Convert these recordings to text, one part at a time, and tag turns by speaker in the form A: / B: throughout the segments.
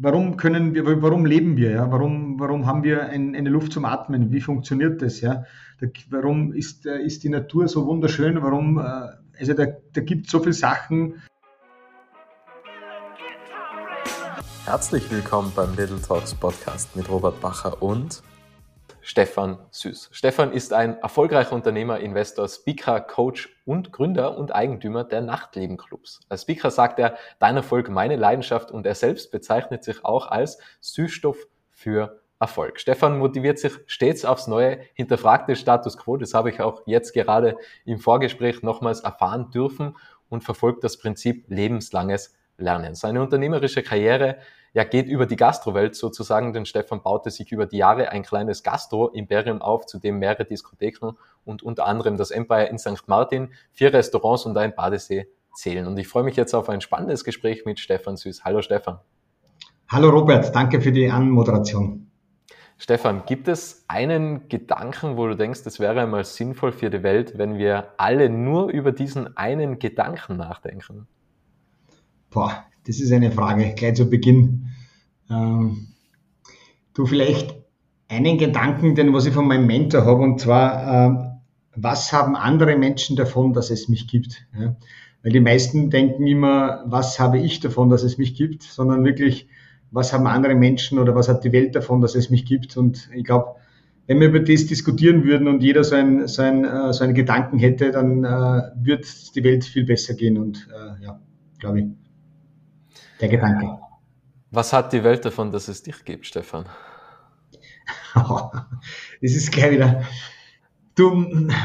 A: warum können wir, warum leben wir, ja? Warum, warum haben wir ein, eine Luft zum Atmen? Wie funktioniert das, ja? Da, warum ist, äh, ist die Natur so wunderschön? Warum, äh, also da, da gibt es so viele Sachen.
B: Herzlich willkommen beim Little Talks Podcast mit Robert Bacher und Stefan Süß. Stefan ist ein erfolgreicher Unternehmer, Investor, Speaker, Coach und Gründer und Eigentümer der Nachtlebenclubs. Als Speaker sagt er, dein Erfolg, meine Leidenschaft und er selbst bezeichnet sich auch als Süßstoff für Erfolg. Stefan motiviert sich stets aufs Neue, hinterfragt den Status quo, das habe ich auch jetzt gerade im Vorgespräch nochmals erfahren dürfen und verfolgt das Prinzip lebenslanges Lernen. Seine unternehmerische Karriere ja, geht über die Gastrowelt sozusagen, denn Stefan baute sich über die Jahre ein kleines Gastro-Imperium auf, zu dem mehrere Diskotheken und unter anderem das Empire in St. Martin, vier Restaurants und ein Badesee zählen. Und ich freue mich jetzt auf ein spannendes Gespräch mit Stefan Süß. Hallo Stefan.
A: Hallo Robert, danke für die Anmoderation.
B: Stefan, gibt es einen Gedanken, wo du denkst, es wäre einmal sinnvoll für die Welt, wenn wir alle nur über diesen einen Gedanken nachdenken?
A: Boah, das ist eine Frage, gleich zu Beginn. Ähm, du vielleicht einen Gedanken, den was ich von meinem Mentor habe, und zwar, äh, was haben andere Menschen davon, dass es mich gibt? Ja? Weil die meisten denken immer, was habe ich davon, dass es mich gibt, sondern wirklich, was haben andere Menschen oder was hat die Welt davon, dass es mich gibt? Und ich glaube, wenn wir über das diskutieren würden und jeder so, ein, so, ein, äh, so einen Gedanken hätte, dann äh, wird die Welt viel besser gehen und äh, ja, glaube ich der Gedanke.
B: Was hat die Welt davon, dass es dich gibt, Stefan?
A: das ist gleich wieder. Du,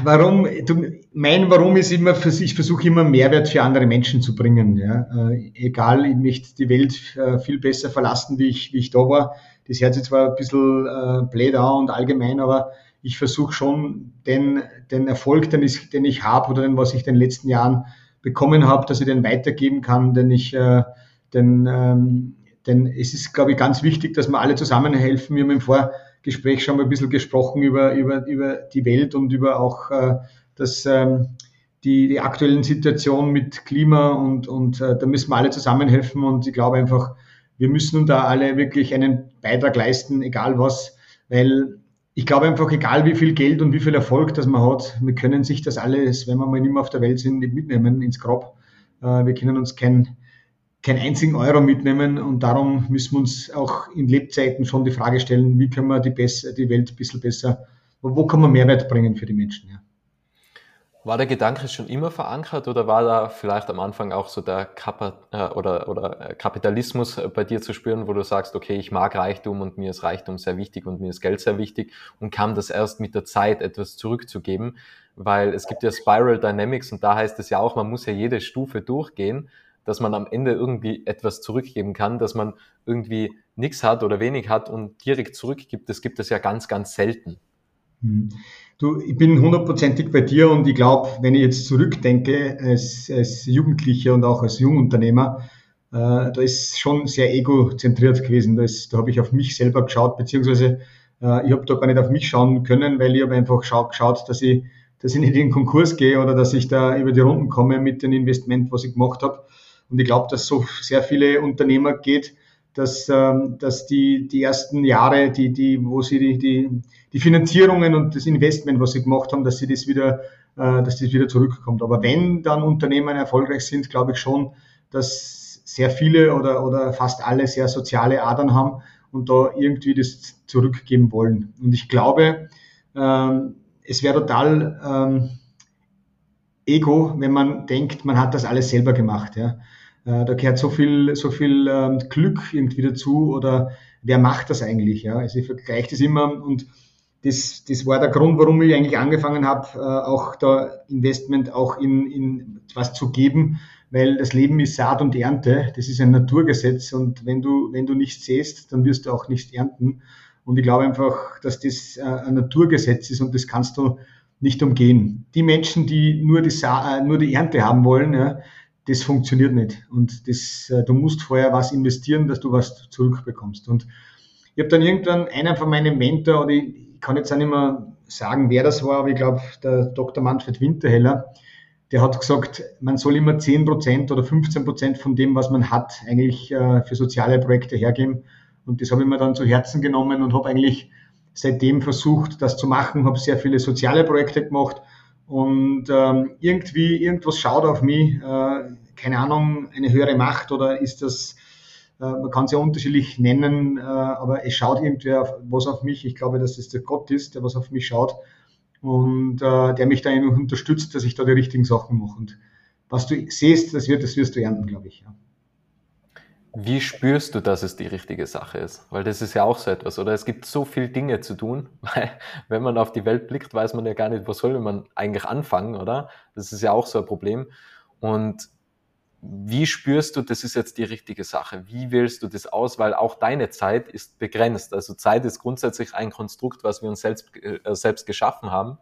A: warum, du, mein Warum ist immer, ich versuche immer Mehrwert für andere Menschen zu bringen. Ja. Äh, egal, ich möchte die Welt äh, viel besser verlassen, wie ich, wie ich da war. Das hört sich zwar ein bisschen äh, blöd an und allgemein, aber ich versuche schon den, den Erfolg, den ich, den ich habe oder den, was ich in den letzten Jahren bekommen habe, dass ich den weitergeben kann, denn ich äh, denn, ähm, denn es ist, glaube ich, ganz wichtig, dass wir alle zusammenhelfen. Wir haben im Vorgespräch schon mal ein bisschen gesprochen über, über, über die Welt und über auch äh, das, ähm, die, die aktuellen Situation mit Klima und, und äh, da müssen wir alle zusammenhelfen und ich glaube einfach, wir müssen da alle wirklich einen Beitrag leisten, egal was, weil ich glaube einfach, egal wie viel Geld und wie viel Erfolg das man hat, wir können sich das alles, wenn wir mal nicht mehr auf der Welt sind, nicht mitnehmen ins Grab. Äh, wir können uns kein, keinen einzigen Euro mitnehmen und darum müssen wir uns auch in Lebzeiten schon die Frage stellen, wie können wir die, besser, die Welt ein bisschen besser, wo, kann man Mehrwert bringen für die Menschen. Ja.
B: War der Gedanke schon immer verankert oder war da vielleicht am Anfang auch so der Kapa äh, oder, oder äh, Kapitalismus bei dir zu spüren, wo du sagst, okay, ich mag Reichtum und mir ist Reichtum sehr wichtig und mir ist Geld sehr wichtig und kam das erst mit der Zeit etwas zurückzugeben? Weil es gibt ja Spiral Dynamics und da heißt es ja auch, man muss ja jede Stufe durchgehen dass man am Ende irgendwie etwas zurückgeben kann, dass man irgendwie nichts hat oder wenig hat und direkt zurückgibt, das gibt es ja ganz, ganz selten.
A: Hm. Du, ich bin hundertprozentig bei dir und ich glaube, wenn ich jetzt zurückdenke, als, als Jugendlicher und auch als Jungunternehmer, äh, da ist schon sehr egozentriert gewesen. Da, ist, da habe ich auf mich selber geschaut, beziehungsweise äh, ich habe da gar nicht auf mich schauen können, weil ich habe einfach schau, geschaut, dass ich, dass ich nicht in den Konkurs gehe oder dass ich da über die Runden komme mit dem Investment, was ich gemacht habe. Und ich glaube, dass so sehr viele Unternehmer geht, dass, ähm, dass die, die ersten Jahre, die, die, wo sie die, die, die Finanzierungen und das Investment, was sie gemacht haben, dass sie das wieder, äh, dass das wieder zurückkommt. Aber wenn dann Unternehmen erfolgreich sind, glaube ich schon, dass sehr viele oder, oder fast alle sehr soziale Adern haben und da irgendwie das zurückgeben wollen. Und ich glaube, ähm, es wäre total ähm, Ego, wenn man denkt, man hat das alles selber gemacht. Ja. Äh, da gehört so viel, so viel ähm, Glück irgendwie dazu oder wer macht das eigentlich? Ja? Also ich vergleiche das immer und das, das war der Grund, warum ich eigentlich angefangen habe, äh, auch da Investment auch in, in was zu geben, weil das Leben ist Saat und Ernte, das ist ein Naturgesetz und wenn du, wenn du nichts säst, dann wirst du auch nichts ernten. Und ich glaube einfach, dass das äh, ein Naturgesetz ist und das kannst du nicht umgehen. Die Menschen, die nur die, Sa nur die Ernte haben wollen, ja, das funktioniert nicht. Und das, äh, du musst vorher was investieren, dass du was zurückbekommst. Und ich habe dann irgendwann einen von meinen Mentor, oder ich kann jetzt auch nicht mehr sagen, wer das war, aber ich glaube, der Dr. Manfred Winterheller, der hat gesagt, man soll immer 10% oder 15% von dem, was man hat, eigentlich äh, für soziale Projekte hergeben. Und das habe ich mir dann zu Herzen genommen und habe eigentlich seitdem versucht, das zu machen, habe sehr viele soziale Projekte gemacht und ähm, irgendwie irgendwas schaut auf mich, äh, keine Ahnung, eine höhere Macht oder ist das, äh, man kann es ja unterschiedlich nennen, äh, aber es schaut irgendwer auf, was auf mich. Ich glaube, dass es der Gott ist, der was auf mich schaut und äh, der mich da unterstützt, dass ich da die richtigen Sachen mache. Und was du siehst, das, wird, das wirst du ernten, glaube ich. Ja.
B: Wie spürst du, dass es die richtige Sache ist? Weil das ist ja auch so etwas, oder? Es gibt so viele Dinge zu tun, weil wenn man auf die Welt blickt, weiß man ja gar nicht, wo soll man eigentlich anfangen, oder? Das ist ja auch so ein Problem. Und wie spürst du, das ist jetzt die richtige Sache? Wie wählst du das aus? Weil auch deine Zeit ist begrenzt. Also Zeit ist grundsätzlich ein Konstrukt, was wir uns selbst, äh, selbst geschaffen haben.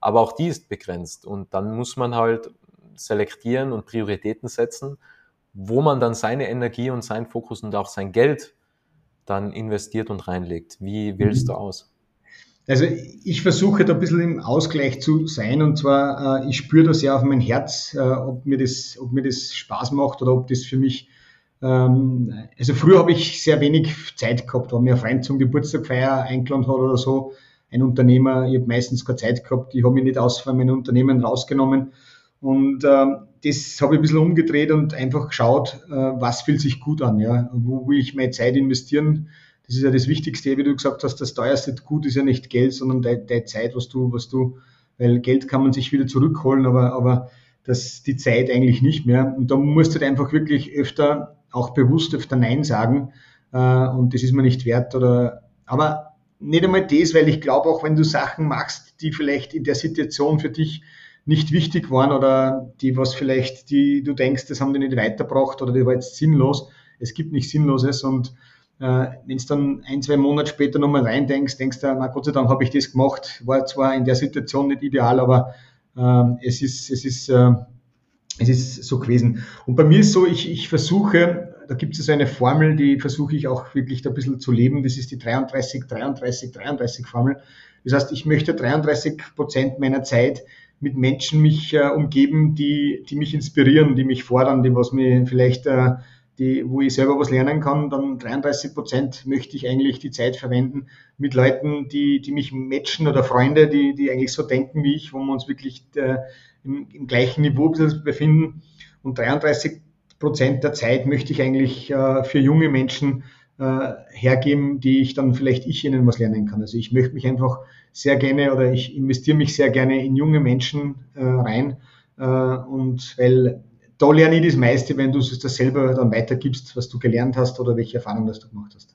B: Aber auch die ist begrenzt. Und dann muss man halt selektieren und Prioritäten setzen wo man dann seine Energie und seinen Fokus und auch sein Geld dann investiert und reinlegt. Wie wählst du aus?
A: Also ich versuche da ein bisschen im Ausgleich zu sein. Und zwar, äh, ich spüre das ja auf mein Herz, äh, ob, mir das, ob mir das Spaß macht oder ob das für mich, ähm, also früher habe ich sehr wenig Zeit gehabt, wenn mir ein Freund zum Geburtstag feier eingeladen hat oder so, ein Unternehmer, ich habe meistens keine Zeit gehabt, ich habe mich nicht aus von meinem Unternehmen rausgenommen. Und ähm, das habe ich ein bisschen umgedreht und einfach geschaut, äh, was fühlt sich gut an, ja, wo will ich meine Zeit investieren. Das ist ja das Wichtigste, wie du gesagt hast, das teuerste Gut ist ja nicht Geld, sondern deine Zeit, was du, was du, weil Geld kann man sich wieder zurückholen, aber, aber das, die Zeit eigentlich nicht mehr. Und da musst du einfach wirklich öfter, auch bewusst öfter Nein sagen. Äh, und das ist mir nicht wert oder, aber nicht einmal das, weil ich glaube auch, wenn du Sachen machst, die vielleicht in der Situation für dich nicht wichtig waren oder die, was vielleicht, die du denkst, das haben die nicht weitergebracht oder die war jetzt sinnlos. Es gibt nichts Sinnloses und äh, wenn du dann ein, zwei Monate später nochmal rein denkst, denkst du, na Gott sei Dank habe ich das gemacht. War zwar in der Situation nicht ideal, aber äh, es ist, es ist, äh, es ist so gewesen. Und bei mir ist so, ich, ich versuche, da gibt es so eine Formel, die versuche ich auch wirklich da ein bisschen zu leben. Das ist die 33, 33, 33 Formel. Das heißt, ich möchte 33 Prozent meiner Zeit mit Menschen mich äh, umgeben, die, die mich inspirieren, die mich fordern, die was mir vielleicht, äh, die, wo ich selber was lernen kann, dann 33 Prozent möchte ich eigentlich die Zeit verwenden mit Leuten, die, die mich matchen oder Freunde, die, die eigentlich so denken wie ich, wo wir uns wirklich äh, im, im gleichen Niveau befinden. Und 33 Prozent der Zeit möchte ich eigentlich äh, für junge Menschen äh, hergeben, die ich dann vielleicht ich ihnen was lernen kann. Also ich möchte mich einfach sehr gerne oder ich investiere mich sehr gerne in junge Menschen äh, rein äh, und weil da lerne ich das meiste, wenn du es das selber dann weitergibst, was du gelernt hast oder welche Erfahrungen das du gemacht hast.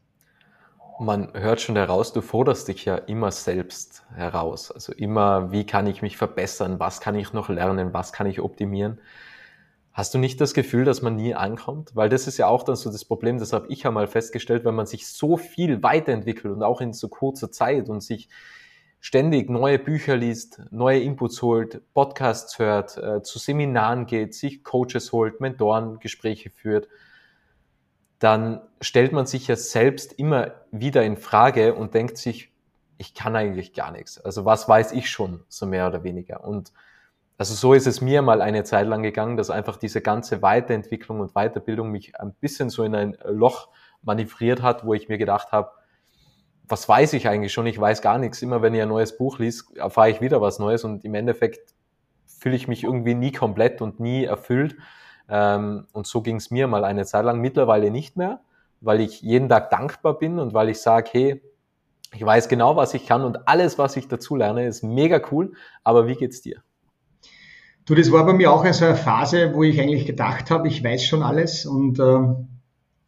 B: Man hört schon heraus, du forderst dich ja immer selbst heraus. Also immer, wie kann ich mich verbessern, was kann ich noch lernen, was kann ich optimieren. Hast du nicht das Gefühl, dass man nie ankommt? Weil das ist ja auch dann so das Problem, das habe ich ja mal festgestellt, wenn man sich so viel weiterentwickelt und auch in so kurzer Zeit und sich ständig neue Bücher liest, neue Inputs holt, Podcasts hört, äh, zu Seminaren geht, sich Coaches holt, Mentoren Gespräche führt, dann stellt man sich ja selbst immer wieder in Frage und denkt sich, ich kann eigentlich gar nichts. Also was weiß ich schon, so mehr oder weniger. Und also so ist es mir mal eine Zeit lang gegangen, dass einfach diese ganze Weiterentwicklung und Weiterbildung mich ein bisschen so in ein Loch manövriert hat, wo ich mir gedacht habe, was weiß ich eigentlich schon? Ich weiß gar nichts. Immer wenn ich ein neues Buch liest, erfahre ich wieder was Neues und im Endeffekt fühle ich mich irgendwie nie komplett und nie erfüllt. Ähm, und so ging es mir mal eine Zeit lang, mittlerweile nicht mehr, weil ich jeden Tag dankbar bin und weil ich sage, hey, ich weiß genau, was ich kann und alles, was ich dazu lerne, ist mega cool. Aber wie geht's dir?
A: Du, das war bei mir auch so eine Phase, wo ich eigentlich gedacht habe, ich weiß schon alles und äh,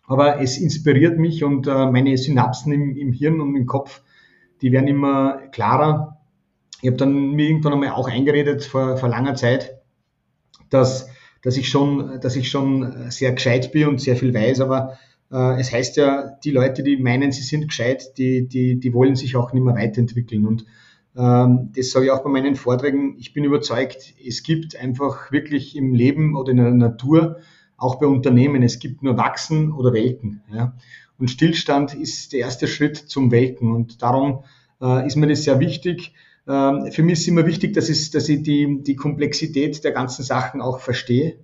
A: aber es inspiriert mich und äh, meine Synapsen im, im Hirn und im Kopf, die werden immer klarer. Ich habe dann mir irgendwann einmal auch eingeredet vor, vor langer Zeit, dass, dass, ich schon, dass ich schon sehr gescheit bin und sehr viel weiß, aber äh, es heißt ja, die Leute, die meinen, sie sind gescheit, die, die, die wollen sich auch nicht mehr weiterentwickeln. Und das sage ich auch bei meinen Vorträgen. Ich bin überzeugt, es gibt einfach wirklich im Leben oder in der Natur, auch bei Unternehmen, es gibt nur Wachsen oder Welken. Und Stillstand ist der erste Schritt zum Welken. Und darum äh, ist mir das sehr wichtig. Ähm, für mich ist immer wichtig, dass ich, dass ich die, die Komplexität der ganzen Sachen auch verstehe.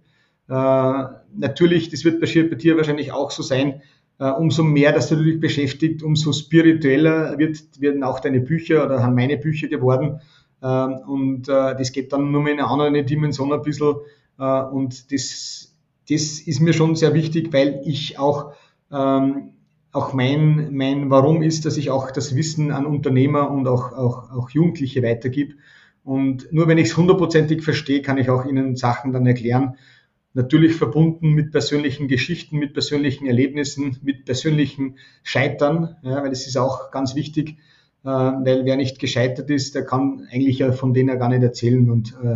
A: Äh, natürlich, das wird bei dir wahrscheinlich auch so sein, umso mehr, dass du dich beschäftigt, umso spiritueller wird, werden auch deine Bücher oder haben meine Bücher geworden. Ähm, und äh, das geht dann nur mal in eine andere Dimension ein bisschen. Äh, und das, das ist mir schon sehr wichtig, weil ich auch, ähm, auch mein, mein Warum ist, dass ich auch das Wissen an Unternehmer und auch, auch, auch Jugendliche weitergib. Und nur wenn ich es hundertprozentig verstehe, kann ich auch ihnen Sachen dann erklären. Natürlich verbunden mit persönlichen Geschichten, mit persönlichen Erlebnissen, mit persönlichen Scheitern, ja, weil das ist auch ganz wichtig, äh, weil wer nicht gescheitert ist, der kann eigentlich ja von denen ja gar nicht erzählen. Und äh,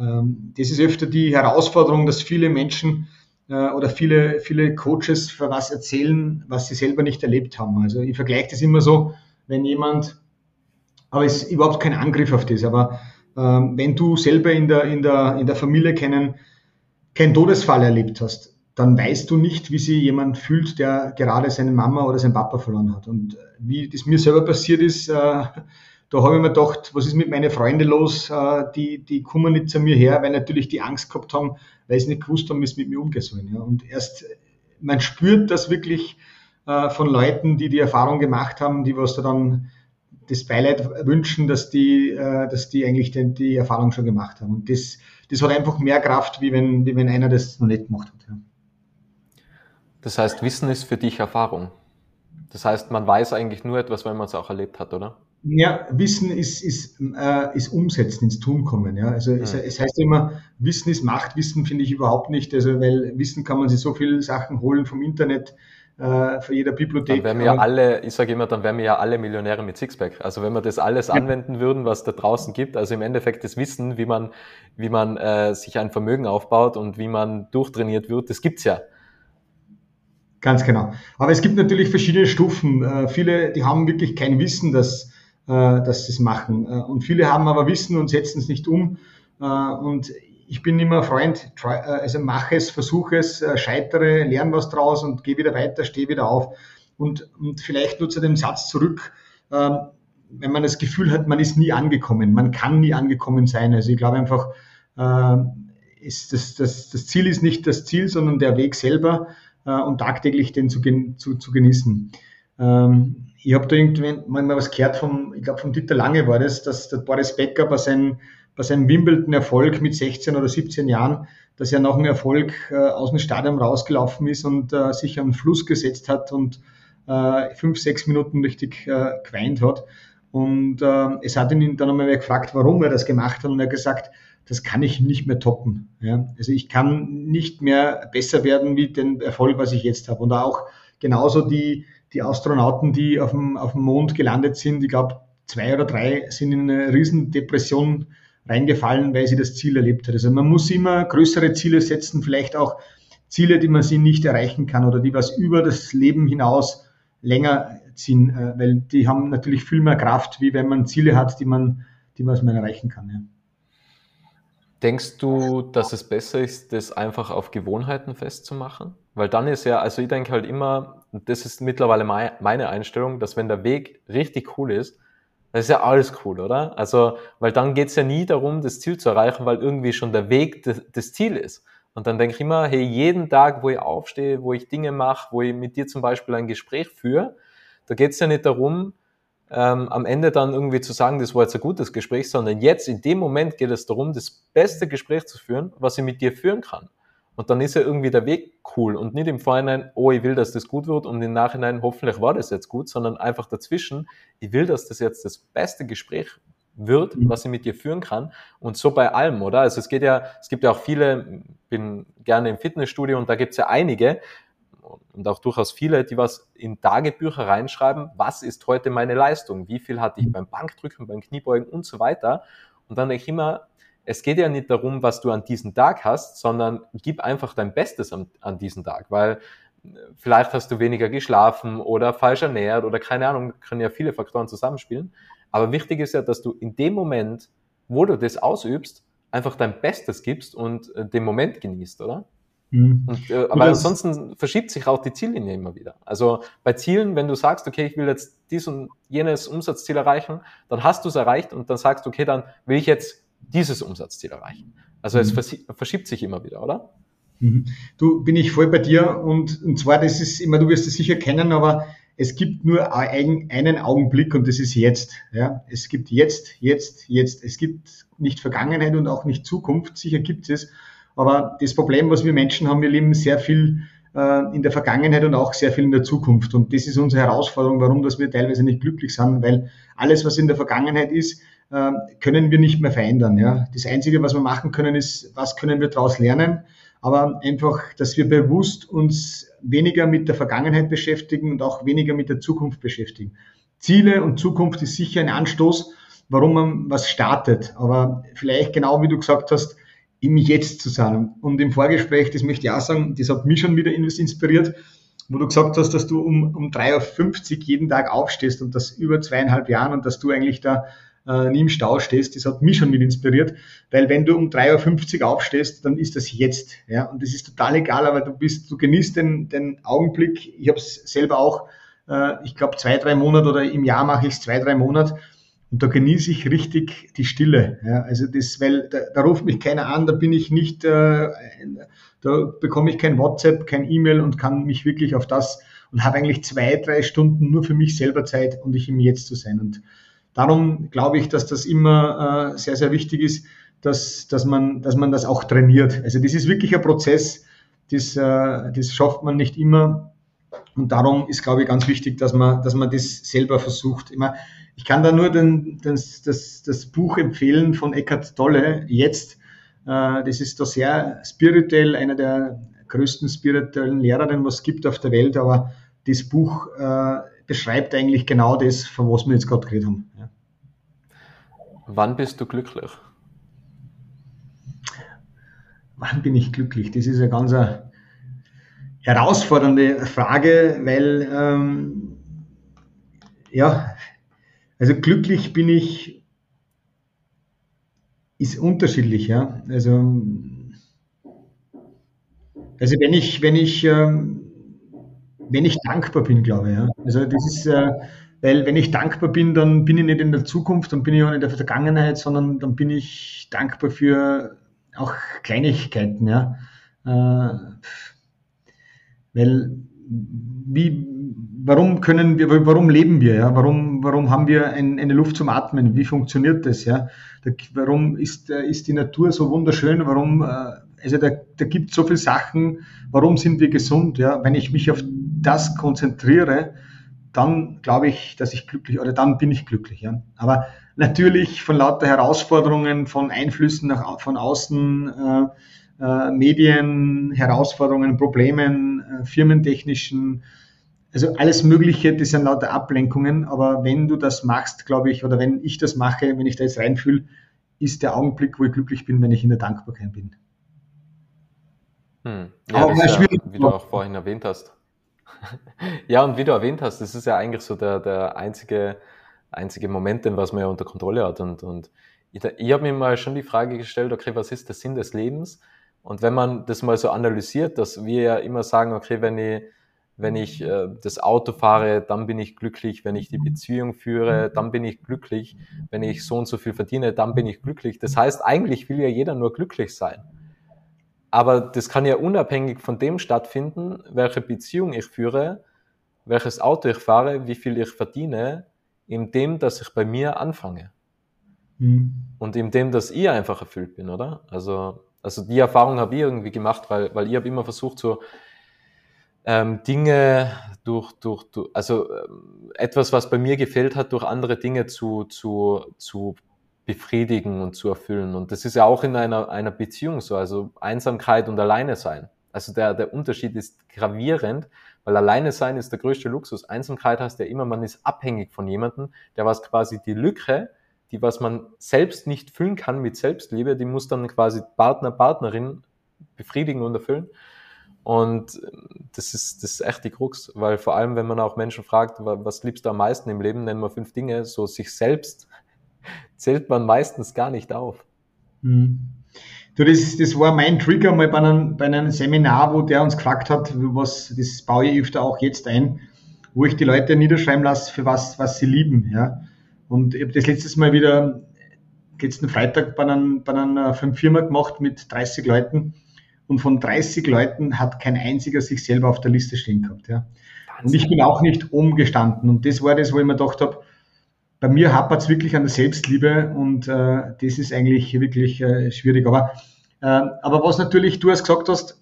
A: äh, das ist öfter die Herausforderung, dass viele Menschen äh, oder viele, viele Coaches für was erzählen, was sie selber nicht erlebt haben. Also ich vergleiche das immer so, wenn jemand, aber es ist überhaupt kein Angriff auf das, aber ähm, wenn du selber in der, in der, in der Familie keinen, keinen Todesfall erlebt hast, dann weißt du nicht, wie sich jemand fühlt, der gerade seine Mama oder seinen Papa verloren hat. Und wie das mir selber passiert ist, äh, da habe ich mir gedacht, was ist mit meinen Freunden los? Äh, die, die kommen nicht zu mir her, weil natürlich die Angst gehabt haben, weil sie nicht gewusst haben, wie sie mit mir umgehen sollen. Ja. Und erst, man spürt das wirklich äh, von Leuten, die die Erfahrung gemacht haben, die was da dann das Beileid wünschen, dass die, äh, dass die eigentlich die Erfahrung schon gemacht haben. Und das, das hat einfach mehr Kraft, wie wenn, wie wenn einer das noch nicht gemacht hat. Ja.
B: Das heißt, Wissen ist für dich Erfahrung. Das heißt, man weiß eigentlich nur etwas, wenn man es auch erlebt hat, oder?
A: Ja, Wissen ist, ist, äh, ist Umsetzen, ins Tun kommen. Ja? Also ja. Es, es, heißt immer, Wissen ist Macht. Wissen finde ich überhaupt nicht. Also weil Wissen kann man sich so viele Sachen holen vom Internet, äh, von jeder Bibliothek.
B: Dann wären wir ja alle, ich sage immer, dann wären wir ja alle Millionäre mit Sixpack. Also wenn wir das alles ja. anwenden würden, was da draußen gibt, also im Endeffekt das Wissen, wie man, wie man äh, sich ein Vermögen aufbaut und wie man durchtrainiert wird, das gibt's ja.
A: Ganz genau. Aber es gibt natürlich verschiedene Stufen. Äh, viele, die haben wirklich kein Wissen, dass, äh, dass sie es machen. Äh, und viele haben aber Wissen und setzen es nicht um. Äh, und ich bin immer Freund, try, äh, also mache es, versuche es, äh, scheitere, lerne was draus und gehe wieder weiter, stehe wieder auf. Und, und vielleicht nur zu dem Satz zurück, ähm, wenn man das Gefühl hat, man ist nie angekommen, man kann nie angekommen sein. Also ich glaube einfach, ist das, das, das Ziel ist nicht das Ziel, sondern der Weg selber äh, und tagtäglich den zu, zu, zu genießen. Ähm, ich habe da irgendwann mal was gehört vom, ich glaube vom Dieter Lange war das, dass der Boris Becker bei seinem, bei seinem Wimbledon-Erfolg mit 16 oder 17 Jahren, dass er nach dem Erfolg äh, aus dem Stadion rausgelaufen ist und äh, sich am Fluss gesetzt hat und äh, fünf, sechs Minuten richtig äh, geweint hat. Und äh, es hat ihn dann einmal gefragt, warum er das gemacht hat und er hat gesagt, das kann ich nicht mehr toppen. Ja? Also ich kann nicht mehr besser werden wie den Erfolg, was ich jetzt habe. Und auch genauso die, die Astronauten, die auf dem, auf dem Mond gelandet sind, ich glaube, zwei oder drei sind in eine Riesendepression reingefallen, weil sie das Ziel erlebt hat. Also man muss immer größere Ziele setzen, vielleicht auch Ziele, die man sie nicht erreichen kann oder die was über das Leben hinaus länger ziehen, äh, weil die haben natürlich viel mehr Kraft, wie wenn man Ziele hat, die man, die man erreichen kann. Ja.
B: Denkst du, dass es besser ist, das einfach auf Gewohnheiten festzumachen? Weil dann ist ja, also ich denke halt immer, das ist mittlerweile meine Einstellung, dass wenn der Weg richtig cool ist, dann ist ja alles cool, oder? Also, weil dann geht's ja nie darum, das Ziel zu erreichen, weil irgendwie schon der Weg das Ziel ist. Und dann denke ich immer, hey, jeden Tag, wo ich aufstehe, wo ich Dinge mache, wo ich mit dir zum Beispiel ein Gespräch führe, da geht's ja nicht darum, ähm, am Ende dann irgendwie zu sagen, das war jetzt ein gutes Gespräch, sondern jetzt in dem Moment geht es darum, das beste Gespräch zu führen, was ich mit dir führen kann. Und dann ist ja irgendwie der Weg cool und nicht im Vorhinein, oh, ich will, dass das gut wird und im Nachhinein, hoffentlich war das jetzt gut, sondern einfach dazwischen, ich will, dass das jetzt das beste Gespräch wird, mhm. was ich mit dir führen kann. Und so bei allem, oder? Also es geht ja, es gibt ja auch viele, bin gerne im Fitnessstudio und da gibt es ja einige, und auch durchaus viele, die was in Tagebücher reinschreiben, was ist heute meine Leistung, wie viel hatte ich mhm. beim Bankdrücken, beim Kniebeugen und so weiter. Und dann denke ich immer, es geht ja nicht darum, was du an diesem Tag hast, sondern gib einfach dein Bestes an, an diesem Tag, weil äh, vielleicht hast du weniger geschlafen oder falsch ernährt oder keine Ahnung, können ja viele Faktoren zusammenspielen. Aber wichtig ist ja, dass du in dem Moment, wo du das ausübst, einfach dein Bestes gibst und äh, den Moment genießt, oder? Mhm. Und, äh, aber ansonsten verschiebt sich auch die Ziellinie immer wieder. Also bei Zielen, wenn du sagst, okay, ich will jetzt dies und jenes Umsatzziel erreichen, dann hast du es erreicht und dann sagst du, okay, dann will ich jetzt dieses Umsatzziel erreichen. Also mhm. es verschiebt sich immer wieder, oder?
A: Mhm. Du bin ich voll bei dir und, und zwar, das ist immer, du wirst es sicher kennen, aber es gibt nur einen Augenblick und das ist jetzt. Ja? Es gibt jetzt, jetzt, jetzt. Es gibt nicht Vergangenheit und auch nicht Zukunft. Sicher gibt es. Aber das Problem, was wir Menschen haben, wir leben sehr viel äh, in der Vergangenheit und auch sehr viel in der Zukunft. Und das ist unsere Herausforderung, warum dass wir teilweise nicht glücklich sind, weil alles, was in der Vergangenheit ist, können wir nicht mehr verändern. Ja? Das Einzige, was wir machen können, ist, was können wir daraus lernen? Aber einfach, dass wir bewusst uns weniger mit der Vergangenheit beschäftigen und auch weniger mit der Zukunft beschäftigen. Ziele und Zukunft ist sicher ein Anstoß, warum man was startet. Aber vielleicht genau wie du gesagt hast, im Jetzt zu sein. Und im Vorgespräch, das möchte ich auch sagen, das hat mich schon wieder inspiriert, wo du gesagt hast, dass du um, um 3.50 Uhr jeden Tag aufstehst und das über zweieinhalb Jahren und dass du eigentlich da äh, nie im Stau stehst. Das hat mich schon mit inspiriert, weil wenn du um 3.50 Uhr aufstehst, dann ist das jetzt. Ja? Und das ist total egal, aber du bist, du genießt den, den Augenblick. Ich habe es selber auch, äh, ich glaube, zwei, drei Monate oder im Jahr mache ich es zwei, drei Monate. Und da genieße ich richtig die Stille. Ja, also das, weil da, da ruft mich keiner an, da bin ich nicht, äh, da bekomme ich kein WhatsApp, kein E-Mail und kann mich wirklich auf das und habe eigentlich zwei, drei Stunden nur für mich selber Zeit und ich im Jetzt zu sein. Und darum glaube ich, dass das immer äh, sehr, sehr wichtig ist, dass, dass, man, dass man das auch trainiert. Also das ist wirklich ein Prozess, das, äh, das schafft man nicht immer. Und darum ist, glaube ich, ganz wichtig, dass man, dass man das selber versucht. Immer, ich kann da nur den, das, das, das Buch empfehlen von Eckhard Tolle, jetzt. Äh, das ist da sehr spirituell, einer der größten spirituellen Lehrer, den was es gibt auf der Welt, aber das Buch äh, beschreibt eigentlich genau das, von was wir jetzt gerade geredet haben.
B: Wann bist du glücklich?
A: Wann bin ich glücklich? Das ist eine ganz herausfordernde Frage, weil ähm, ja, also glücklich bin ich ist unterschiedlich, ja. Also also wenn ich wenn ich ähm, wenn ich dankbar bin, glaube ich. Ja. Also das ist, äh, weil wenn ich dankbar bin, dann bin ich nicht in der Zukunft, dann bin ich auch nicht in der Vergangenheit, sondern dann bin ich dankbar für auch Kleinigkeiten, ja. Äh, weil wie, warum können wir, warum leben wir, ja? Warum, warum haben wir ein, eine Luft zum Atmen? Wie funktioniert das, ja? Da, warum ist, äh, ist die Natur so wunderschön? Warum, äh, also da, da gibt es so viele Sachen. Warum sind wir gesund, ja? Wenn ich mich auf das konzentriere, dann glaube ich, dass ich glücklich oder dann bin ich glücklich. Ja. Aber natürlich von lauter Herausforderungen, von Einflüssen nach, von außen, äh, äh, Medien, Herausforderungen, Problemen, äh, firmentechnischen, also alles Mögliche, das sind lauter Ablenkungen. Aber wenn du das machst, glaube ich, oder wenn ich das mache, wenn ich da jetzt reinfühle, ist der Augenblick, wo ich glücklich bin, wenn ich in der Dankbarkeit bin.
B: Hm. Ja, Aber das ist ja, wie du auch vorhin erwähnt hast, ja, und wie du erwähnt hast, das ist ja eigentlich so der, der einzige, einzige Moment, den was man ja unter Kontrolle hat. Und, und ich, ich habe mir mal schon die Frage gestellt, okay, was ist der Sinn des Lebens? Und wenn man das mal so analysiert, dass wir ja immer sagen, okay, wenn ich, wenn ich äh, das Auto fahre, dann bin ich glücklich, wenn ich die Beziehung führe, dann bin ich glücklich, wenn ich so und so viel verdiene, dann bin ich glücklich. Das heißt, eigentlich will ja jeder nur glücklich sein. Aber das kann ja unabhängig von dem stattfinden, welche Beziehung ich führe, welches Auto ich fahre, wie viel ich verdiene, in dem, dass ich bei mir anfange. Mhm. Und in dem, dass ich einfach erfüllt bin, oder? Also, also die Erfahrung habe ich irgendwie gemacht, weil, weil ich habe immer versucht, so ähm, Dinge durch, durch, durch also ähm, etwas, was bei mir gefällt hat, durch andere Dinge zu, zu, zu befriedigen und zu erfüllen. Und das ist ja auch in einer, einer Beziehung so, also Einsamkeit und Alleine sein. Also der, der Unterschied ist gravierend, weil alleine sein ist der größte Luxus. Einsamkeit heißt ja immer, man ist abhängig von jemandem, der was quasi die Lücke, die was man selbst nicht füllen kann mit Selbstliebe, die muss dann quasi Partner, Partnerin befriedigen und erfüllen. Und das ist, das ist echt die Krux, weil vor allem, wenn man auch Menschen fragt, was liebst du am meisten im Leben, nennen wir fünf Dinge, so sich selbst zählt man meistens gar nicht auf.
A: Hm. Du, das, das war mein Trigger mal bei einem, bei einem Seminar, wo der uns gefragt hat, was, das baue ich öfter auch jetzt ein, wo ich die Leute niederschreiben lasse, für was, was sie lieben. Ja. Und ich habe das letztes Mal wieder, letzten Freitag bei, einem, bei einer Firma gemacht mit 30 Leuten. Und von 30 Leuten hat kein einziger sich selber auf der Liste stehen gehabt. Ja. Und ich bin auch nicht umgestanden. Und das war das, wo ich mir gedacht habe, bei mir hapert es wirklich an der Selbstliebe und äh, das ist eigentlich wirklich äh, schwierig. Aber, äh, aber was natürlich du hast gesagt hast,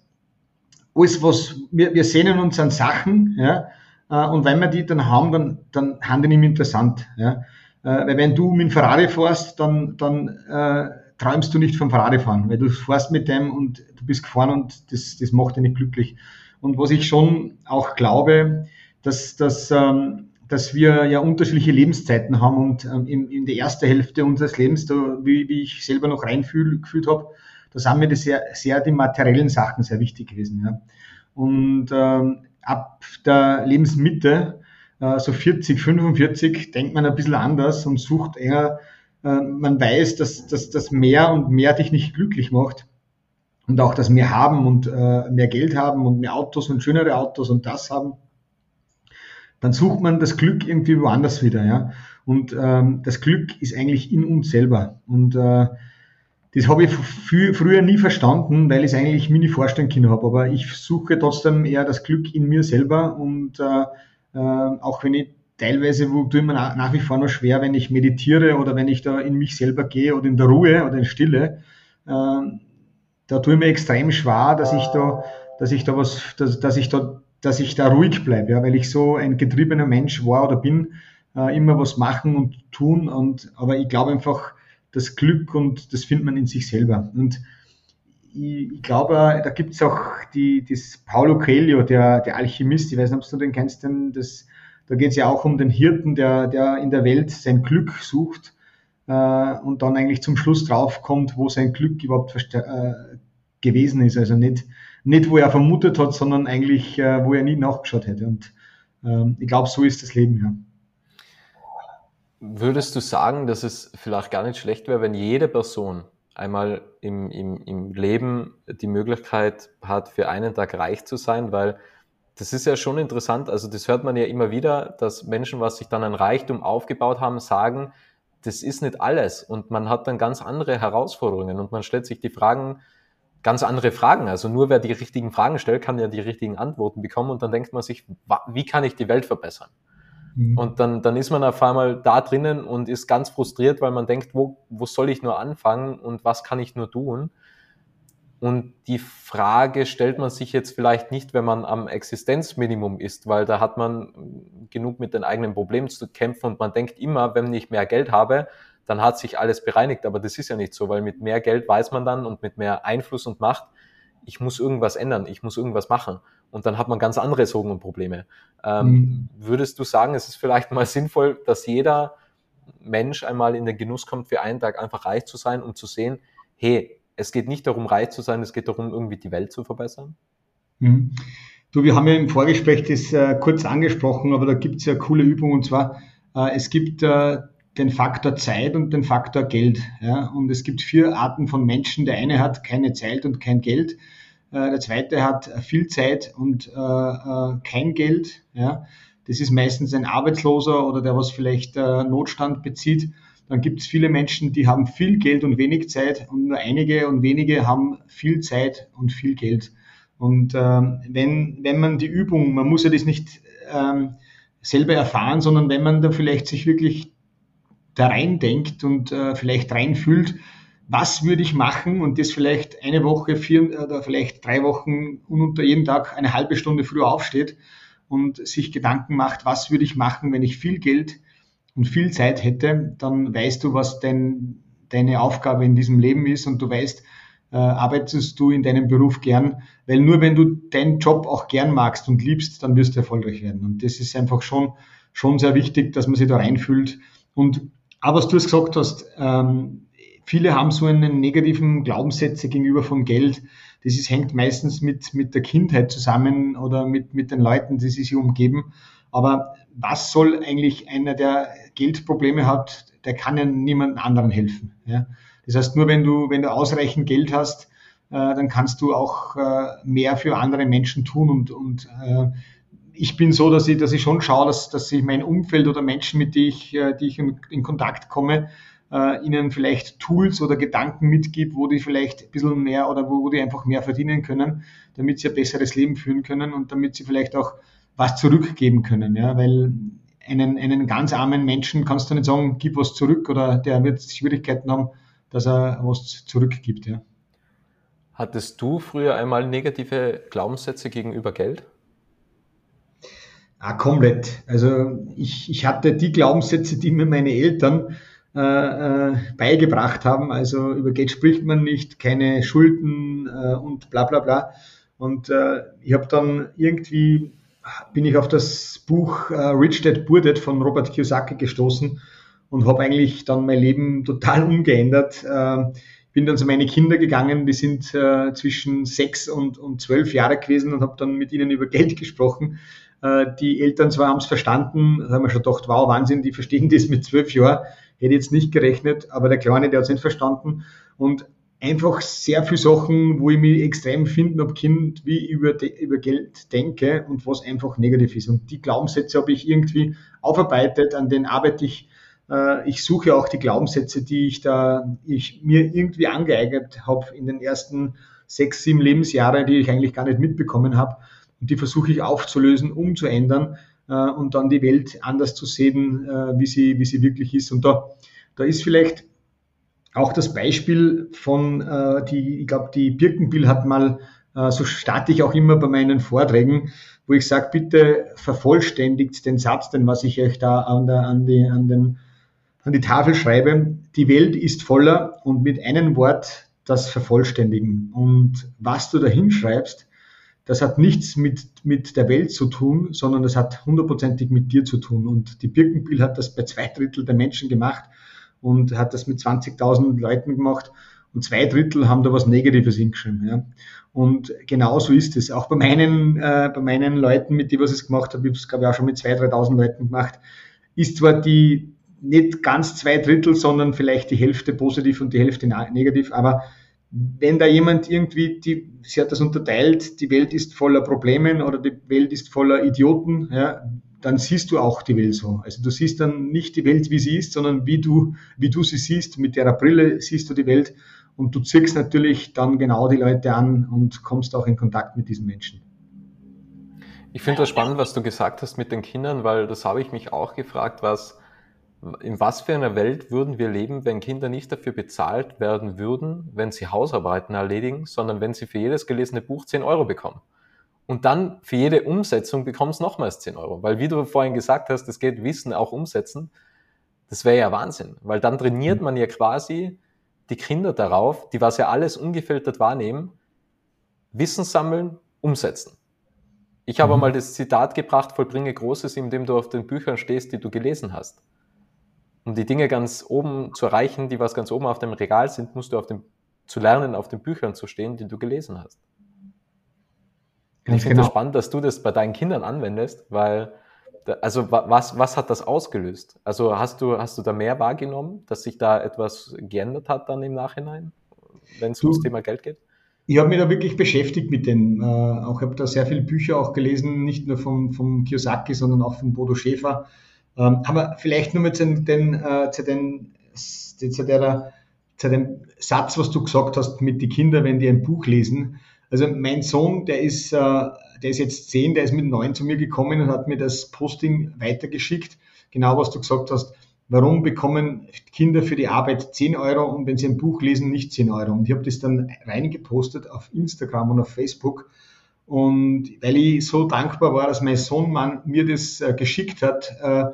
A: alles was, wir, wir sehnen uns an Sachen, ja, äh, und wenn wir die dann haben, dann, dann haben die nicht mehr interessant. Ja. Äh, weil wenn du mit dem Ferrari fährst, dann, dann äh, träumst du nicht vom Ferrari fahren, weil du fährst mit dem und du bist gefahren und das, das macht dich nicht glücklich. Und was ich schon auch glaube, dass, dass ähm, dass wir ja unterschiedliche Lebenszeiten haben und ähm, in, in der ersten Hälfte unseres Lebens, da, wie, wie ich selber noch reingefühlt habe, da sind mir das sehr, sehr die materiellen Sachen sehr wichtig gewesen. Ja. Und ähm, ab der Lebensmitte, äh, so 40, 45, denkt man ein bisschen anders und sucht eher, äh, man weiß, dass, dass das mehr und mehr dich nicht glücklich macht. Und auch das mehr haben und äh, mehr Geld haben und mehr Autos und schönere Autos und das haben dann sucht man das Glück irgendwie woanders wieder. Ja? Und ähm, das Glück ist eigentlich in uns selber. Und äh, das habe ich früher nie verstanden, weil ich es eigentlich mir nicht vorstellen können habe. Aber ich suche trotzdem eher das Glück in mir selber. Und äh, äh, auch wenn ich teilweise, wo tue mir nach wie vor noch schwer, wenn ich meditiere oder wenn ich da in mich selber gehe oder in der Ruhe oder in Stille, äh, da tue ich mir extrem schwer, dass ich da, dass ich da was, dass, dass ich da dass ich da ruhig bleibe, ja, weil ich so ein getriebener Mensch war oder bin, äh, immer was machen und tun. Und, aber ich glaube einfach, das Glück und das findet man in sich selber. Und ich, ich glaube, da gibt es auch die, das Paulo Coelho, der, der Alchemist, ich weiß nicht, ob du den kennst, denn das, da geht es ja auch um den Hirten, der, der in der Welt sein Glück sucht äh, und dann eigentlich zum Schluss draufkommt, wo sein Glück überhaupt äh, gewesen ist. Also nicht, nicht, wo er vermutet hat, sondern eigentlich, äh, wo er nie nachgeschaut hätte. Und ähm, ich glaube, so ist das Leben, ja.
B: Würdest du sagen, dass es vielleicht gar nicht schlecht wäre, wenn jede Person einmal im, im, im Leben die Möglichkeit hat, für einen Tag reich zu sein? Weil das ist ja schon interessant, also das hört man ja immer wieder, dass Menschen, was sich dann an Reichtum aufgebaut haben, sagen, das ist nicht alles und man hat dann ganz andere Herausforderungen und man stellt sich die Fragen, ganz andere Fragen. Also nur wer die richtigen Fragen stellt, kann ja die richtigen Antworten bekommen und dann denkt man sich, wie kann ich die Welt verbessern? Mhm. Und dann, dann ist man auf einmal da drinnen und ist ganz frustriert, weil man denkt, wo, wo soll ich nur anfangen und was kann ich nur tun? Und die Frage stellt man sich jetzt vielleicht nicht, wenn man am Existenzminimum ist, weil da hat man genug mit den eigenen Problemen zu kämpfen und man denkt immer, wenn ich mehr Geld habe, dann hat sich alles bereinigt. Aber das ist ja nicht so, weil mit mehr Geld weiß man dann und mit mehr Einfluss und Macht, ich muss irgendwas ändern, ich muss irgendwas machen. Und dann hat man ganz andere Sorgen und Probleme. Ähm, mhm. Würdest du sagen, es ist vielleicht mal sinnvoll, dass jeder Mensch einmal in den Genuss kommt, für einen Tag einfach reich zu sein, um zu sehen, hey, es geht nicht darum, reich zu sein, es geht darum, irgendwie die Welt zu verbessern?
A: Mhm. Du, wir haben ja im Vorgespräch das äh, kurz angesprochen, aber da gibt es ja coole Übungen und zwar, äh, es gibt äh, den Faktor Zeit und den Faktor Geld. Ja? Und es gibt vier Arten von Menschen. Der eine hat keine Zeit und kein Geld. Äh, der zweite hat viel Zeit und äh, äh, kein Geld. Ja? Das ist meistens ein Arbeitsloser oder der was vielleicht äh, Notstand bezieht. Dann gibt es viele Menschen, die haben viel Geld und wenig Zeit und nur einige und wenige haben viel Zeit und viel Geld. Und ähm, wenn, wenn man die Übung, man muss ja das nicht ähm, selber erfahren, sondern wenn man da vielleicht sich wirklich da reindenkt und äh, vielleicht reinfühlt, was würde ich machen und das vielleicht eine Woche, vier oder vielleicht drei Wochen und unter jeden Tag eine halbe Stunde früher aufsteht und sich Gedanken macht, was würde ich machen, wenn ich viel Geld und viel Zeit hätte, dann weißt du, was denn deine Aufgabe in diesem Leben ist und du weißt, äh, arbeitest du in deinem Beruf gern, weil nur wenn du deinen Job auch gern magst und liebst, dann wirst du erfolgreich werden. Und das ist einfach schon, schon sehr wichtig, dass man sich da reinfühlt. Und aber was du es gesagt hast, ähm, viele haben so einen negativen Glaubenssätze gegenüber vom Geld. Das ist, hängt meistens mit, mit der Kindheit zusammen oder mit, mit den Leuten, die sich umgeben. Aber was soll eigentlich einer, der Geldprobleme hat, der kann ja niemand anderen helfen. Ja? Das heißt, nur wenn du, wenn du ausreichend Geld hast, äh, dann kannst du auch äh, mehr für andere Menschen tun und, und äh, ich bin so, dass ich, dass ich schon schaue, dass, dass ich mein Umfeld oder Menschen, mit denen ich, äh, die ich in, in Kontakt komme, äh, ihnen vielleicht Tools oder Gedanken mitgibt, wo die vielleicht ein bisschen mehr oder wo, wo die einfach mehr verdienen können, damit sie ein besseres Leben führen können und damit sie vielleicht auch was zurückgeben können. Ja? Weil einen, einen ganz armen Menschen kannst du nicht sagen, gib was zurück oder der wird Schwierigkeiten haben, dass er was zurückgibt. Ja.
B: Hattest du früher einmal negative Glaubenssätze gegenüber Geld?
A: Ah, komplett. Also ich, ich hatte die Glaubenssätze, die mir meine Eltern äh, äh, beigebracht haben. Also über Geld spricht man nicht, keine Schulden äh, und bla bla bla. Und äh, ich habe dann irgendwie, bin ich auf das Buch äh, Rich Dad Poor Dad von Robert Kiyosaki gestoßen und habe eigentlich dann mein Leben total umgeändert. Äh, bin dann zu meine Kinder gegangen, die sind äh, zwischen sechs und, und zwölf Jahre gewesen und habe dann mit ihnen über Geld gesprochen. Äh, die Eltern zwar haben es verstanden, haben wir schon gedacht, wow, Wahnsinn, die verstehen das mit zwölf Jahren. Hätte jetzt nicht gerechnet, aber der Kleine, der hat es nicht verstanden. Und einfach sehr viele Sachen, wo ich mich extrem finden ob Kind, wie ich über, über Geld denke und was einfach negativ ist. Und die Glaubenssätze habe ich irgendwie aufarbeitet, an denen arbeite ich. Äh, ich suche auch die Glaubenssätze, die ich da ich mir irgendwie angeeignet habe in den ersten sechs, sieben Lebensjahre, die ich eigentlich gar nicht mitbekommen habe. Und die versuche ich aufzulösen, umzuändern äh, und dann die Welt anders zu sehen, äh, wie, sie, wie sie wirklich ist. Und da, da ist vielleicht auch das Beispiel von, äh, die, ich glaube, die Birkenbill hat mal, äh, so starte ich auch immer bei meinen Vorträgen, wo ich sage, bitte vervollständigt den Satz, den was ich euch da an, der, an, die, an, den, an die Tafel schreibe. Die Welt ist voller und mit einem Wort das vervollständigen. Und was du da hinschreibst, das hat nichts mit, mit der Welt zu tun, sondern das hat hundertprozentig mit dir zu tun. Und die Birkenbill hat das bei zwei Drittel der Menschen gemacht und hat das mit 20.000 Leuten gemacht und zwei Drittel haben da was Negatives hingeschrieben. Ja. Und genauso ist es. Auch bei meinen, äh, bei meinen Leuten, mit denen ich es gemacht habe, ich habe es glaube ich auch schon mit 2.000, 3.000 Leuten gemacht, ist zwar die nicht ganz zwei Drittel, sondern vielleicht die Hälfte positiv und die Hälfte negativ, aber wenn da jemand irgendwie, die, sie hat das unterteilt, die Welt ist voller Problemen oder die Welt ist voller Idioten, ja, dann siehst du auch die Welt so. Also du siehst dann nicht die Welt, wie sie ist, sondern wie du, wie du sie siehst. Mit der Brille siehst du die Welt und du ziehst natürlich dann genau die Leute an und kommst auch in Kontakt mit diesen Menschen.
B: Ich finde das spannend, was du gesagt hast mit den Kindern, weil das habe ich mich auch gefragt, was in was für einer Welt würden wir leben, wenn Kinder nicht dafür bezahlt werden würden, wenn sie Hausarbeiten erledigen, sondern wenn sie für jedes gelesene Buch 10 Euro bekommen? Und dann für jede Umsetzung bekommst du nochmals 10 Euro. Weil wie du vorhin gesagt hast, es geht Wissen auch umsetzen. Das wäre ja Wahnsinn. Weil dann trainiert man ja quasi die Kinder darauf, die was ja alles ungefiltert wahrnehmen, Wissen sammeln, umsetzen. Ich habe mhm. mal das Zitat gebracht, vollbringe Großes, indem du auf den Büchern stehst, die du gelesen hast um die Dinge ganz oben zu erreichen, die was ganz oben auf dem Regal sind, musst du auf dem, zu lernen, auf den Büchern zu stehen, die du gelesen hast. Und ich finde genau. es spannend, dass du das bei deinen Kindern anwendest, weil, also was, was hat das ausgelöst? Also hast du, hast du da mehr wahrgenommen, dass sich da etwas geändert hat dann im Nachhinein, wenn es ums Thema Geld geht?
A: Ich habe mich da wirklich beschäftigt mit dem. Äh, auch habe da sehr viele Bücher auch gelesen, nicht nur vom, vom Kiyosaki, sondern auch von Bodo Schäfer. Ähm, aber vielleicht nur mal zu, den, äh, zu, den, zu, der, zu dem Satz, was du gesagt hast mit den Kindern, wenn die ein Buch lesen. Also mein Sohn, der ist, äh, der ist jetzt zehn, der ist mit neun zu mir gekommen und hat mir das Posting weitergeschickt. Genau, was du gesagt hast. Warum bekommen Kinder für die Arbeit 10 Euro und wenn sie ein Buch lesen, nicht 10 Euro? Und ich habe das dann reingepostet auf Instagram und auf Facebook und weil ich so dankbar war, dass mein Sohn mir das äh, geschickt hat, äh,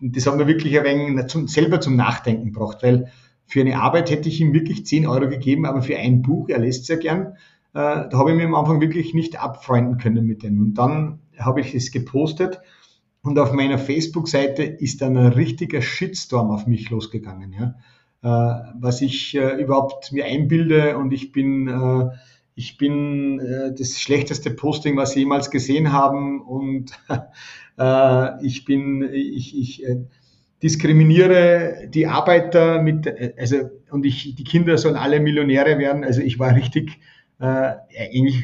A: das hat mir wirklich ein wenig zum, selber zum Nachdenken gebracht, weil für eine Arbeit hätte ich ihm wirklich 10 Euro gegeben, aber für ein Buch, er lässt sehr gern, äh, da habe ich mir am Anfang wirklich nicht abfreunden können mit dem. Und dann habe ich es gepostet und auf meiner Facebook-Seite ist dann ein richtiger Shitstorm auf mich losgegangen, ja. Äh, was ich äh, überhaupt mir einbilde und ich bin äh, ich bin äh, das schlechteste Posting, was Sie jemals gesehen haben und äh, ich bin, ich, ich, äh, diskriminiere die Arbeiter mit, also, und ich, die Kinder sollen alle Millionäre werden. Also ich war richtig äh, eigentlich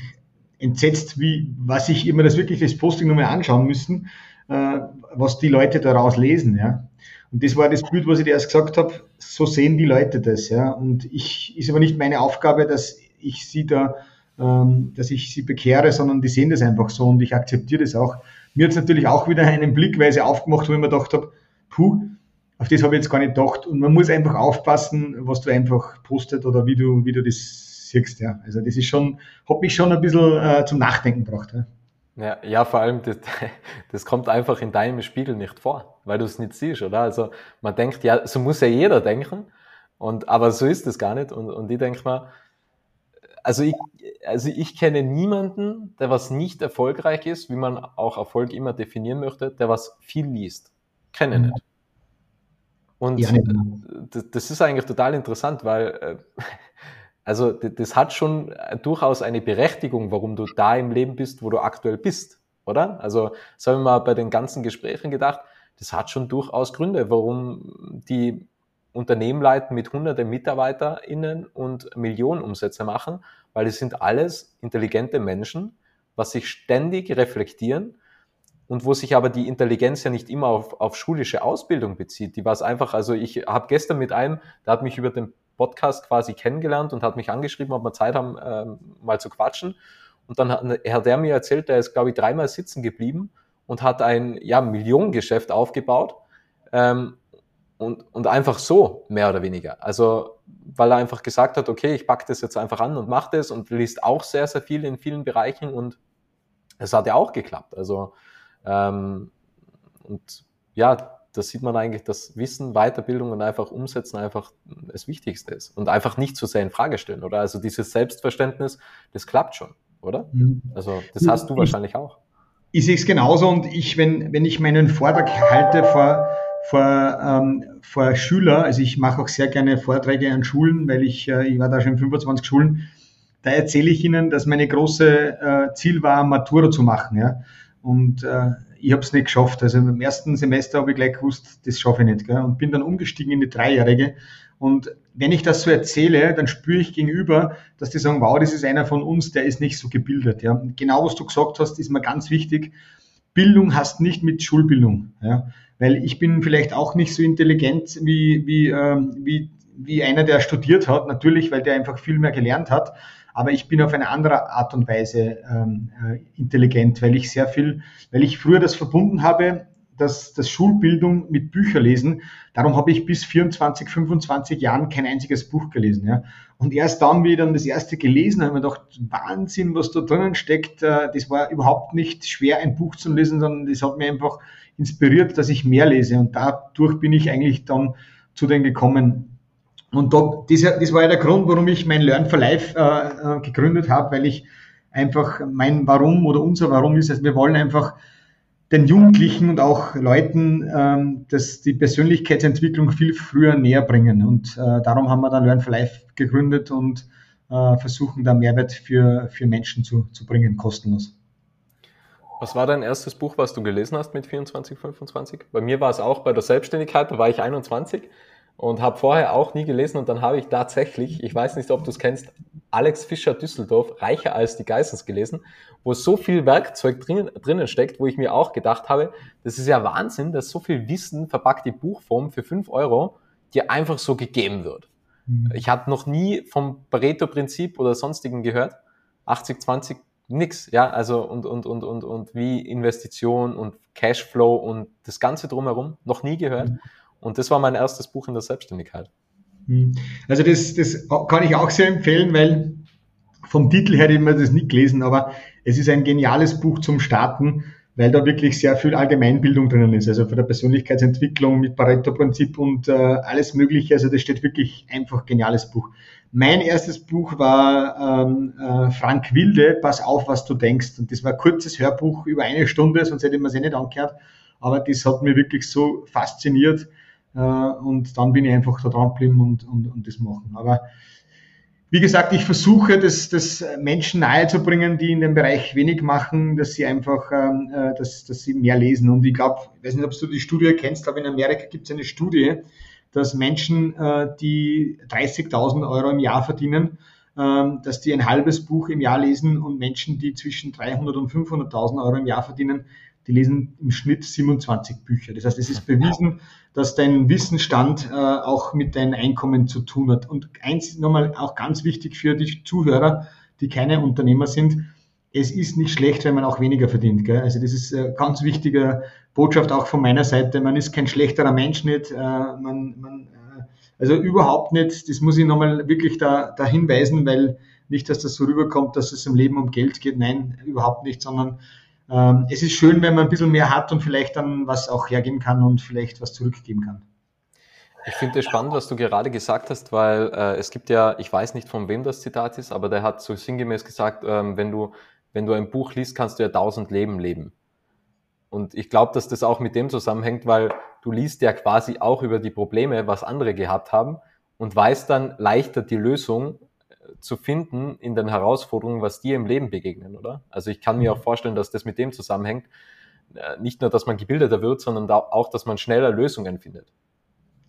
A: entsetzt, wie, was ich immer das wirklich das Posting nochmal anschauen müssen, äh, was die Leute daraus lesen, ja. Und das war das Bild, was ich dir erst gesagt habe, so sehen die Leute das, ja. Und ich, ist aber nicht meine Aufgabe, dass ich sie da, ähm, dass ich sie bekehre, sondern die sehen das einfach so und ich akzeptiere das auch. Mir hat es natürlich auch wieder einen Blickweise aufgemacht, wo ich mir gedacht habe, puh, auf das habe ich jetzt gar nicht gedacht. Und man muss einfach aufpassen, was du einfach postet oder wie du, wie du das siehst. Ja. Also das ist schon, hat mich schon ein bisschen äh, zum Nachdenken gebracht. Ja.
B: Ja, ja, vor allem, das, das kommt einfach in deinem Spiegel nicht vor, weil du es nicht siehst, oder? Also man denkt, ja, so muss ja jeder denken, und, aber so ist es gar nicht. Und, und ich denke mal, also ich, also ich kenne niemanden, der was nicht erfolgreich ist, wie man auch Erfolg immer definieren möchte, der was viel liest. Kenne mhm. nicht. Und ja, das ist eigentlich total interessant, weil äh, also das hat schon durchaus eine Berechtigung, warum du da im Leben bist, wo du aktuell bist, oder? Also das haben wir mal bei den ganzen Gesprächen gedacht, das hat schon durchaus Gründe, warum die Unternehmen leiten mit hunderten MitarbeiterInnen und Millionen Umsätze machen, weil es sind alles intelligente Menschen, was sich ständig reflektieren und wo sich aber die Intelligenz ja nicht immer auf, auf schulische Ausbildung bezieht. Die war es einfach, also ich habe gestern mit einem, der hat mich über den Podcast quasi kennengelernt und hat mich angeschrieben, ob wir Zeit haben, ähm, mal zu quatschen. Und dann hat, hat er mir erzählt, der ist, glaube ich, dreimal sitzen geblieben und hat ein ja, Millionengeschäft aufgebaut. Ähm, und, und einfach so, mehr oder weniger. Also, weil er einfach gesagt hat, okay, ich packe das jetzt einfach an und mache das und liest auch sehr, sehr viel in vielen Bereichen und es hat ja auch geklappt. Also, ähm, und ja, da sieht man eigentlich, dass Wissen, Weiterbildung und einfach Umsetzen einfach das Wichtigste ist und einfach nicht zu sehr in Frage stellen, oder? Also dieses Selbstverständnis, das klappt schon, oder? Mhm. Also das hast du wahrscheinlich auch.
A: Ich sehe es genauso und ich, wenn, wenn ich meinen Vortrag halte vor, vor, ähm, vor Schüler, also ich mache auch sehr gerne Vorträge an Schulen, weil ich, äh, ich war da schon in 25 Schulen, da erzähle ich ihnen, dass meine große äh, Ziel war, Matura zu machen, ja. Und äh, ich habe es nicht geschafft. Also im ersten Semester habe ich gleich gewusst, das schaffe ich nicht. Gell? Und bin dann umgestiegen in die Dreijährige. Und wenn ich das so erzähle, dann spüre ich gegenüber, dass die sagen, wow, das ist einer von uns, der ist nicht so gebildet. Ja? Genau was du gesagt hast, ist mir ganz wichtig. Bildung hast nicht mit Schulbildung. Ja? Weil ich bin vielleicht auch nicht so intelligent wie, wie, ähm, wie, wie einer, der studiert hat, natürlich, weil der einfach viel mehr gelernt hat. Aber ich bin auf eine andere Art und Weise ähm, äh, intelligent, weil ich sehr viel, weil ich früher das verbunden habe, dass das Schulbildung mit Bücher lesen. Darum habe ich bis 24, 25 Jahren kein einziges Buch gelesen. Ja. Und erst dann, wie ich dann das erste gelesen habe, habe ich gedacht, Wahnsinn, was da drinnen steckt. Äh, das war überhaupt nicht schwer, ein Buch zu lesen, sondern das hat mir einfach inspiriert, dass ich mehr lese. Und dadurch bin ich eigentlich dann zu denen gekommen, und da, das, das war ja der Grund, warum ich mein Learn for Life äh, äh, gegründet habe, weil ich einfach mein Warum oder unser Warum ist, also wir wollen einfach den Jugendlichen und auch Leuten ähm, das, die Persönlichkeitsentwicklung viel früher näher bringen. Und äh, darum haben wir dann Learn for Life gegründet und äh, versuchen da Mehrwert für, für Menschen zu, zu bringen, kostenlos.
B: Was war dein erstes Buch, was du gelesen hast mit 24, 25? Bei mir war es auch bei der Selbstständigkeit, da war ich 21 und habe vorher auch nie gelesen und dann habe ich tatsächlich, ich weiß nicht, ob du es kennst, Alex Fischer Düsseldorf, Reicher als die Geissens gelesen, wo so viel Werkzeug drinnen, drinnen steckt, wo ich mir auch gedacht habe, das ist ja Wahnsinn, dass so viel Wissen verpackt in Buchform für fünf Euro dir einfach so gegeben wird. Mhm. Ich hatte noch nie vom Pareto-Prinzip oder sonstigen gehört. 80, 20, nix, ja, also und, und, und, und, und wie Investition und Cashflow und das Ganze drumherum, noch nie gehört. Mhm. Und das war mein erstes Buch in der Selbstständigkeit.
A: Hm. Also das, das kann ich auch sehr empfehlen, weil vom Titel her immer das nicht gelesen, aber es ist ein geniales Buch zum Starten, weil da wirklich sehr viel Allgemeinbildung drinnen ist, also von der Persönlichkeitsentwicklung mit Pareto-Prinzip und äh, alles Mögliche. Also das steht wirklich einfach geniales Buch. Mein erstes Buch war ähm, äh, Frank Wilde, Pass auf, was du denkst. Und das war ein kurzes Hörbuch über eine Stunde, sonst hätte man es eh nicht angehört. Aber das hat mir wirklich so fasziniert, und dann bin ich einfach da dran geblieben und, und, und das machen. Aber wie gesagt, ich versuche, das, das Menschen nahezubringen, die in dem Bereich wenig machen, dass sie einfach, ähm, äh, dass, dass sie mehr lesen. Und ich glaube, ich weiß nicht, ob du die Studie kennst, aber in Amerika gibt es eine Studie, dass Menschen, äh, die 30.000 Euro im Jahr verdienen, ähm, dass die ein halbes Buch im Jahr lesen und Menschen, die zwischen 300 und 500.000 Euro im Jahr verdienen, die lesen im Schnitt 27 Bücher. Das heißt, es ist bewiesen, dass dein Wissensstand äh, auch mit deinem Einkommen zu tun hat. Und eins nochmal auch ganz wichtig für die Zuhörer, die keine Unternehmer sind, es ist nicht schlecht, wenn man auch weniger verdient. Gell? Also das ist eine ganz wichtige Botschaft auch von meiner Seite. Man ist kein schlechterer Mensch nicht. Äh, man, man, äh, also überhaupt nicht. Das muss ich nochmal wirklich da, da hinweisen, weil nicht, dass das so rüberkommt, dass es im Leben um Geld geht. Nein, überhaupt nicht, sondern ähm, es ist schön, wenn man ein bisschen mehr hat und vielleicht dann was auch hergeben kann und vielleicht was zurückgeben kann.
B: Ich finde es spannend, was du gerade gesagt hast, weil äh, es gibt ja, ich weiß nicht von wem das Zitat ist, aber der hat so sinngemäß gesagt, ähm, wenn du wenn du ein Buch liest, kannst du ja tausend Leben leben. Und ich glaube, dass das auch mit dem zusammenhängt, weil du liest ja quasi auch über die Probleme, was andere gehabt haben und weißt dann leichter die Lösung zu finden in den Herausforderungen, was dir im Leben begegnen, oder? Also ich kann mir auch vorstellen, dass das mit dem zusammenhängt. Äh, nicht nur, dass man gebildeter wird, sondern auch, dass man schneller Lösungen findet.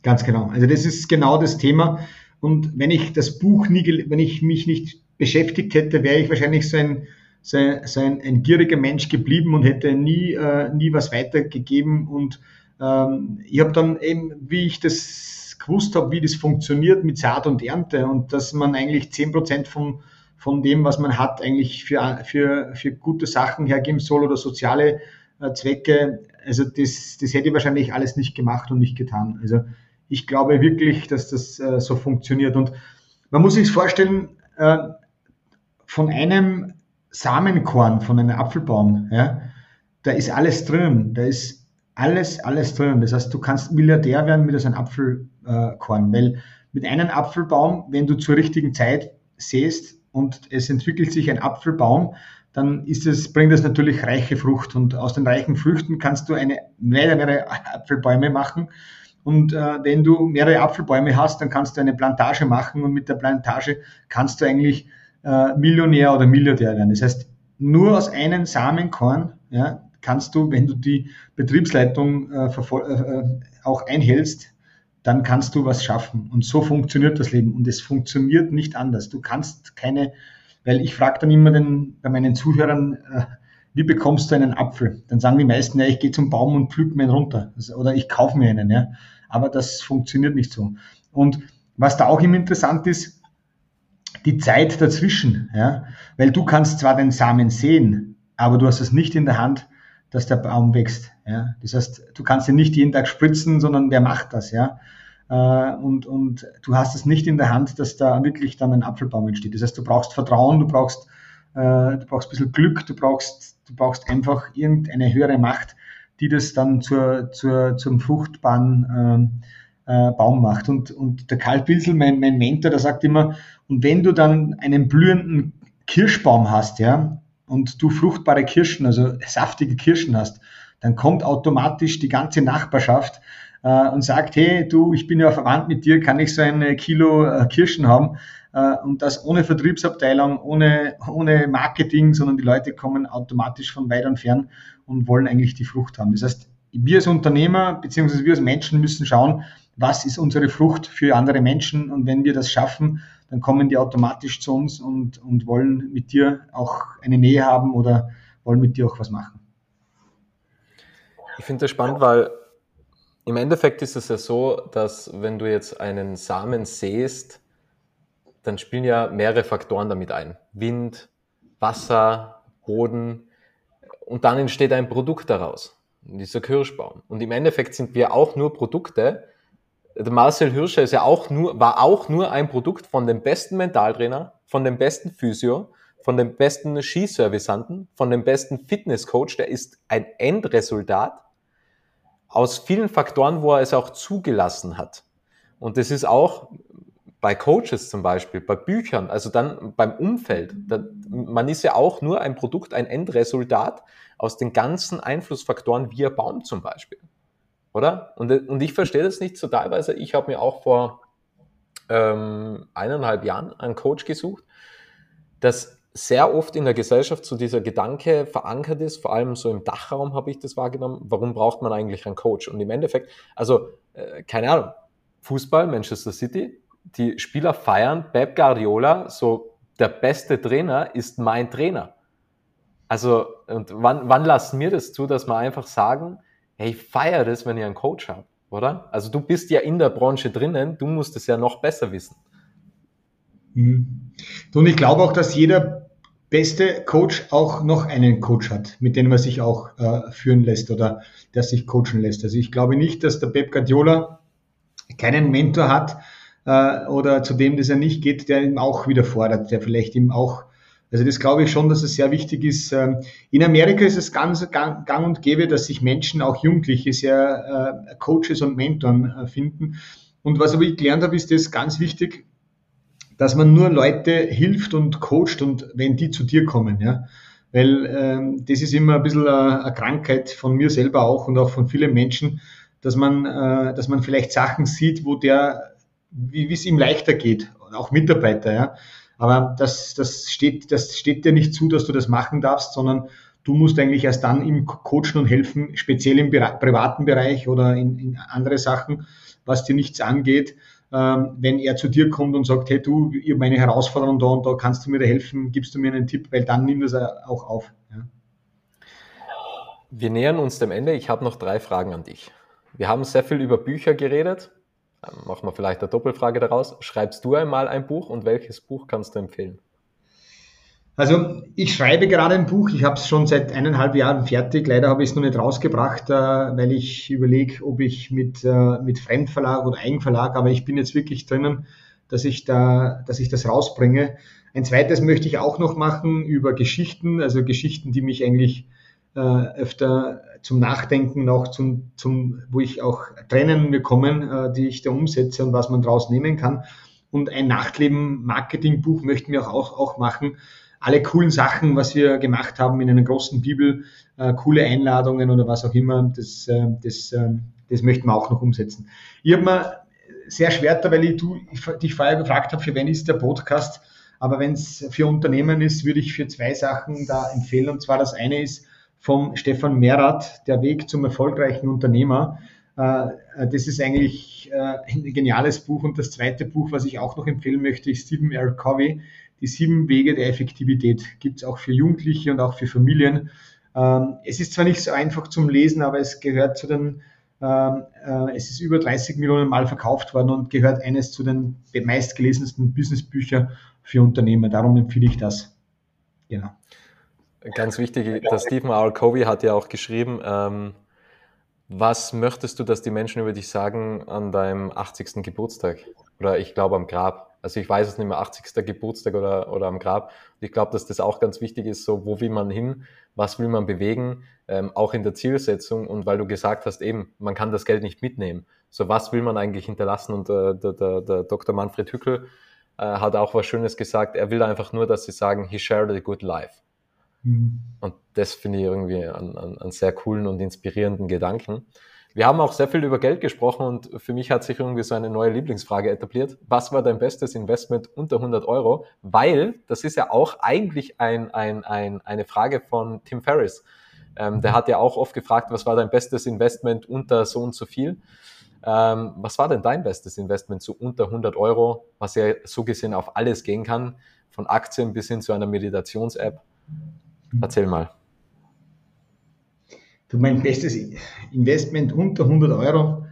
A: Ganz genau. Also das ist genau das Thema. Und wenn ich das Buch nie, wenn ich mich nicht beschäftigt hätte, wäre ich wahrscheinlich so ein, so ein, so ein, ein gieriger Mensch geblieben und hätte nie, äh, nie was weitergegeben. Und ähm, ich habe dann eben, wie ich das gewusst habe, wie das funktioniert mit Saat und Ernte und dass man eigentlich zehn Prozent von, von dem, was man hat, eigentlich für, für, für gute Sachen hergeben soll oder soziale äh, Zwecke. Also das, das hätte ich wahrscheinlich alles nicht gemacht und nicht getan. Also ich glaube wirklich, dass das äh, so funktioniert. Und man muss sich vorstellen, äh, von einem Samenkorn, von einem Apfelbaum, ja, da ist alles drin. Da ist alles, alles drin. Das heißt, du kannst Milliardär werden mit so einem Apfelkorn, weil mit einem Apfelbaum, wenn du zur richtigen Zeit säst und es entwickelt sich ein Apfelbaum, dann ist es, bringt es natürlich reiche Frucht und aus den reichen Früchten kannst du eine mehrere, Apfelbäume machen. Und äh, wenn du mehrere Apfelbäume hast, dann kannst du eine Plantage machen und mit der Plantage kannst du eigentlich äh, Millionär oder Milliardär werden. Das heißt, nur aus einem Samenkorn ja, kannst du, wenn du die Betriebsleitung äh, äh, auch einhältst, dann kannst du was schaffen. Und so funktioniert das Leben. Und es funktioniert nicht anders. Du kannst keine, weil ich frage dann immer den, bei meinen Zuhörern, äh, wie bekommst du einen Apfel? Dann sagen die meisten, ja, ich gehe zum Baum und pflück mir einen runter. Also, oder ich kaufe mir einen, ja. Aber das funktioniert nicht so. Und was da auch immer interessant ist, die Zeit dazwischen, ja. Weil du kannst zwar den Samen sehen, aber du hast es nicht in der Hand, dass der Baum wächst. Ja? Das heißt, du kannst ihn nicht jeden Tag spritzen, sondern wer macht das? Ja? Äh, und, und du hast es nicht in der Hand, dass da wirklich dann ein Apfelbaum entsteht. Das heißt, du brauchst Vertrauen, du brauchst, äh, du brauchst ein bisschen Glück, du brauchst, du brauchst einfach irgendeine höhere Macht, die das dann zur, zur, zum fruchtbaren äh, Baum macht. Und, und der Karl Pilsel, mein, mein Mentor, der sagt immer, und wenn du dann einen blühenden Kirschbaum hast, ja, und du fruchtbare Kirschen, also saftige Kirschen hast, dann kommt automatisch die ganze Nachbarschaft äh, und sagt, hey, du, ich bin ja verwandt mit dir, kann ich so ein Kilo äh, Kirschen haben? Äh, und das ohne Vertriebsabteilung, ohne, ohne Marketing, sondern die Leute kommen automatisch von weit und fern und wollen eigentlich die Frucht haben. Das heißt, wir als Unternehmer beziehungsweise wir als Menschen müssen schauen, was ist unsere Frucht für andere Menschen und wenn wir das schaffen, dann kommen die automatisch zu uns und, und wollen mit dir auch eine Nähe haben oder wollen mit dir auch was machen.
B: Ich finde das spannend, weil im Endeffekt ist es ja so, dass wenn du jetzt einen Samen säst, dann spielen ja mehrere Faktoren damit ein. Wind, Wasser, Boden und dann entsteht ein Produkt daraus, dieser Kirschbaum. Und im Endeffekt sind wir auch nur Produkte, der Marcel Hirscher ist ja auch nur, war auch nur ein Produkt von dem besten Mentaltrainer, von dem besten Physio, von dem besten Skiservisanten, von dem besten Fitnesscoach. Der ist ein Endresultat aus vielen Faktoren, wo er es auch zugelassen hat. Und das ist auch bei Coaches zum Beispiel, bei Büchern, also dann beim Umfeld. Man ist ja auch nur ein Produkt, ein Endresultat aus den ganzen Einflussfaktoren wie ein Baum zum Beispiel oder? Und, und ich verstehe das nicht so teilweise. Ich habe mir auch vor ähm, eineinhalb Jahren einen Coach gesucht, dass sehr oft in der Gesellschaft so dieser Gedanke verankert ist, vor allem so im Dachraum habe ich das wahrgenommen, warum braucht man eigentlich einen Coach? Und im Endeffekt, also äh, keine Ahnung, Fußball, Manchester City, die Spieler feiern Pep Guardiola, so der beste Trainer ist mein Trainer. Also, und wann, wann lassen wir das zu, dass wir einfach sagen, hey, ich feiere das, wenn ihr einen Coach habt, oder? Also du bist ja in der Branche drinnen, du musst es ja noch besser wissen.
A: Und ich glaube auch, dass jeder beste Coach auch noch einen Coach hat, mit dem er sich auch äh, führen lässt oder der sich coachen lässt. Also ich glaube nicht, dass der Pep Guardiola keinen Mentor hat äh, oder zu dem, dass er nicht geht, der ihn auch wieder fordert, der vielleicht ihm auch also das glaube ich schon, dass es sehr wichtig ist. Ähm, in Amerika ist es ganz gang, und gäbe, dass sich Menschen, auch Jugendliche, sehr äh, Coaches und Mentoren äh, finden. Und was aber ich gelernt habe, ist das ganz wichtig, dass man nur Leute hilft und coacht und wenn die zu dir kommen, ja. Weil ähm, das ist immer ein bisschen eine, Krankheit von mir selber auch und auch von vielen Menschen, dass man, äh, dass man vielleicht Sachen sieht, wo der, wie es ihm leichter geht, auch Mitarbeiter, ja. Aber das, das steht, das steht dir nicht zu, dass du das machen darfst, sondern du musst eigentlich erst dann ihm coachen und helfen, speziell im privaten Bereich oder in, in andere Sachen, was dir nichts angeht ähm, wenn er zu dir kommt und sagt, hey du, ich meine Herausforderung da und da, kannst du mir da helfen, gibst du mir einen Tipp, weil dann nimmt das auch auf. Ja.
B: Wir nähern uns dem Ende. Ich habe noch drei Fragen an dich. Wir haben sehr viel über Bücher geredet. Machen wir vielleicht eine Doppelfrage daraus. Schreibst du einmal ein Buch und welches Buch kannst du empfehlen?
A: Also ich schreibe gerade ein Buch, ich habe es schon seit eineinhalb Jahren fertig. Leider habe ich es noch nicht rausgebracht, äh, weil ich überlege, ob ich mit, äh, mit Fremdverlag oder Eigenverlag, aber ich bin jetzt wirklich drinnen, dass ich, da, dass ich das rausbringe. Ein zweites möchte ich auch noch machen über Geschichten, also Geschichten, die mich eigentlich äh, öfter zum Nachdenken noch, zum, zum, wo ich auch Tränen bekommen, die ich da umsetze und was man daraus nehmen kann. Und ein Nachtleben-Marketing-Buch möchten wir auch, auch machen, alle coolen Sachen, was wir gemacht haben in einer großen Bibel, äh, coole Einladungen oder was auch immer, das, äh, das, äh, das möchten wir auch noch umsetzen. Ich habe mir sehr schwer, weil ich, du, ich dich vorher gefragt habe, für wen ist der Podcast, aber wenn es für Unternehmen ist, würde ich für zwei Sachen da empfehlen. Und zwar das eine ist vom Stefan Merath, Der Weg zum erfolgreichen Unternehmer. Äh, das ist eigentlich äh, ein geniales Buch. Und das zweite Buch, was ich auch noch empfehlen möchte, ist Stephen R. Covey, die sieben Wege der Effektivität gibt es auch für Jugendliche und auch für Familien. Ähm, es ist zwar nicht so einfach zum Lesen, aber es gehört zu den, ähm, äh, es ist über 30 Millionen Mal verkauft worden und gehört eines zu den meistgelesensten Businessbüchern für Unternehmer. Darum empfehle ich das.
B: Genau. Ganz wichtig, der Stephen R. Covey hat ja auch geschrieben, ähm, was möchtest du, dass die Menschen über dich sagen an deinem 80. Geburtstag? Oder ich glaube am Grab. Also ich weiß es nicht mehr, 80. Geburtstag oder, oder am Grab. Und ich glaube, dass das auch ganz wichtig ist, so wo will man hin, was will man bewegen, ähm, auch in der Zielsetzung. Und weil du gesagt hast, eben, man kann das Geld nicht mitnehmen. So was will man eigentlich hinterlassen? Und äh, der, der, der Dr. Manfred Hückel äh, hat auch was Schönes gesagt. Er will einfach nur, dass sie sagen, he shared a good life. Mhm. Und das finde ich irgendwie einen, sehr coolen und inspirierenden Gedanken. Wir haben auch sehr viel über Geld gesprochen und für mich hat sich irgendwie so eine neue Lieblingsfrage etabliert. Was war dein bestes Investment unter 100 Euro? Weil das ist ja auch eigentlich ein, ein, ein, eine Frage von Tim Ferriss. Ähm, der hat ja auch oft gefragt, was war dein bestes Investment unter so und so viel? Ähm, was war denn dein bestes Investment zu unter 100 Euro, was ja so gesehen auf alles gehen kann, von Aktien bis hin zu einer Meditations-App? Erzähl mal.
A: Du, mein bestes Investment unter 100 Euro.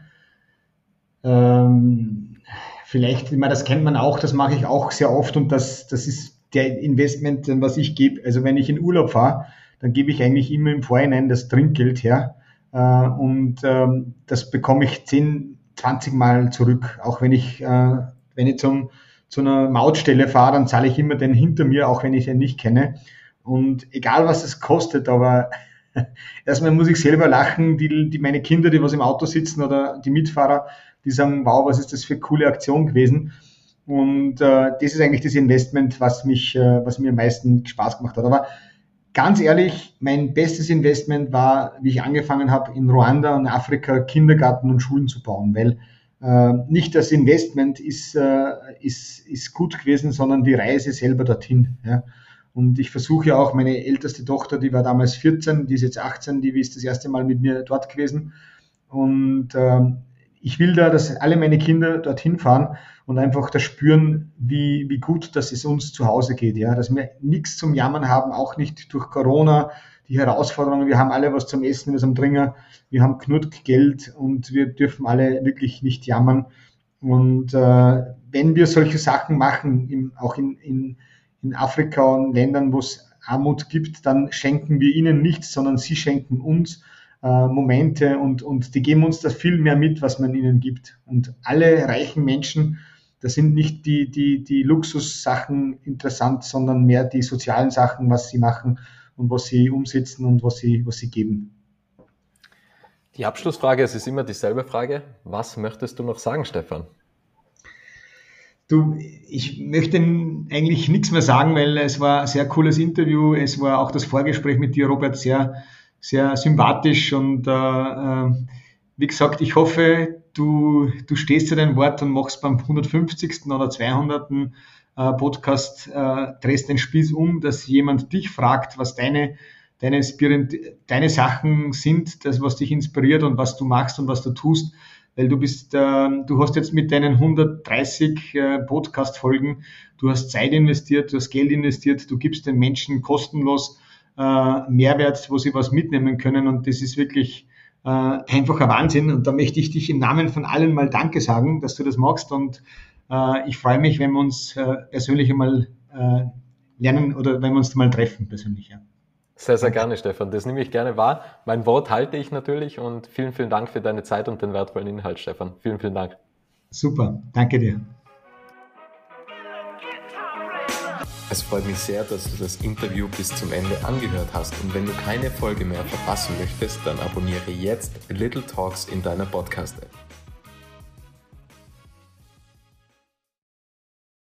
A: Ähm, vielleicht, das kennt man auch, das mache ich auch sehr oft und das, das ist der Investment, was ich gebe. Also wenn ich in Urlaub fahre, dann gebe ich eigentlich immer im Vorhinein das Trinkgeld her äh, und ähm, das bekomme ich 10, 20 Mal zurück. Auch wenn ich, äh, wenn ich zum, zu einer Mautstelle fahre, dann zahle ich immer den hinter mir, auch wenn ich den nicht kenne. Und egal was es kostet, aber erstmal muss ich selber lachen, die, die meine Kinder, die was im Auto sitzen oder die Mitfahrer, die sagen, wow, was ist das für eine coole Aktion gewesen. Und äh, das ist eigentlich das Investment, was mich, äh, was mir am meisten Spaß gemacht hat. Aber ganz ehrlich, mein bestes Investment war, wie ich angefangen habe, in Ruanda und Afrika Kindergarten und Schulen zu bauen, weil äh, nicht das Investment ist, äh, ist, ist gut gewesen, sondern die Reise selber dorthin. Ja. Und ich versuche ja auch, meine älteste Tochter, die war damals 14, die ist jetzt 18, die ist das erste Mal mit mir dort gewesen. Und äh, ich will da, dass alle meine Kinder dorthin fahren und einfach das spüren, wie, wie gut, dass es uns zu Hause geht. Ja, dass wir nichts zum Jammern haben, auch nicht durch Corona, die Herausforderungen. Wir haben alle was zum Essen, was am Dringer. Wir haben genug Geld und wir dürfen alle wirklich nicht jammern. Und äh, wenn wir solche Sachen machen, im, auch in, in, in Afrika und Ländern, wo es Armut gibt, dann schenken wir ihnen nichts, sondern sie schenken uns äh, Momente und, und die geben uns da viel mehr mit, was man ihnen gibt. Und alle reichen Menschen, da sind nicht die, die, die Luxussachen interessant, sondern mehr die sozialen Sachen, was sie machen und was sie umsetzen und was sie, was sie geben.
B: Die Abschlussfrage, es ist immer dieselbe Frage. Was möchtest du noch sagen, Stefan?
A: Du, ich möchte eigentlich nichts mehr sagen, weil es war ein sehr cooles Interview. Es war auch das Vorgespräch mit dir, Robert, sehr, sehr sympathisch und äh, äh wie gesagt, ich hoffe, du, du stehst zu deinem Wort und machst beim 150. oder 200. Äh, Podcast äh, drehst den Spieß um, dass jemand dich fragt, was deine, deine, deine Sachen sind, das, was dich inspiriert und was du machst und was du tust. Weil du bist, äh, du hast jetzt mit deinen 130 äh, Podcast-Folgen, du hast Zeit investiert, du hast Geld investiert, du gibst den Menschen kostenlos äh, Mehrwert, wo sie was mitnehmen können und das ist wirklich äh, einfacher Wahnsinn. Und da möchte ich dich im Namen von allen mal Danke sagen, dass du das magst und ich freue mich, wenn wir uns persönlich einmal lernen oder wenn wir uns mal treffen persönlich. Ja.
B: Sehr, sehr gerne, Stefan. Das nehme ich gerne wahr. Mein Wort halte ich natürlich und vielen, vielen Dank für deine Zeit und den wertvollen Inhalt, Stefan. Vielen, vielen Dank.
A: Super, danke dir.
B: Es freut mich sehr, dass du das Interview bis zum Ende angehört hast und wenn du keine Folge mehr verpassen möchtest, dann abonniere jetzt Little Talks in deiner Podcast-App.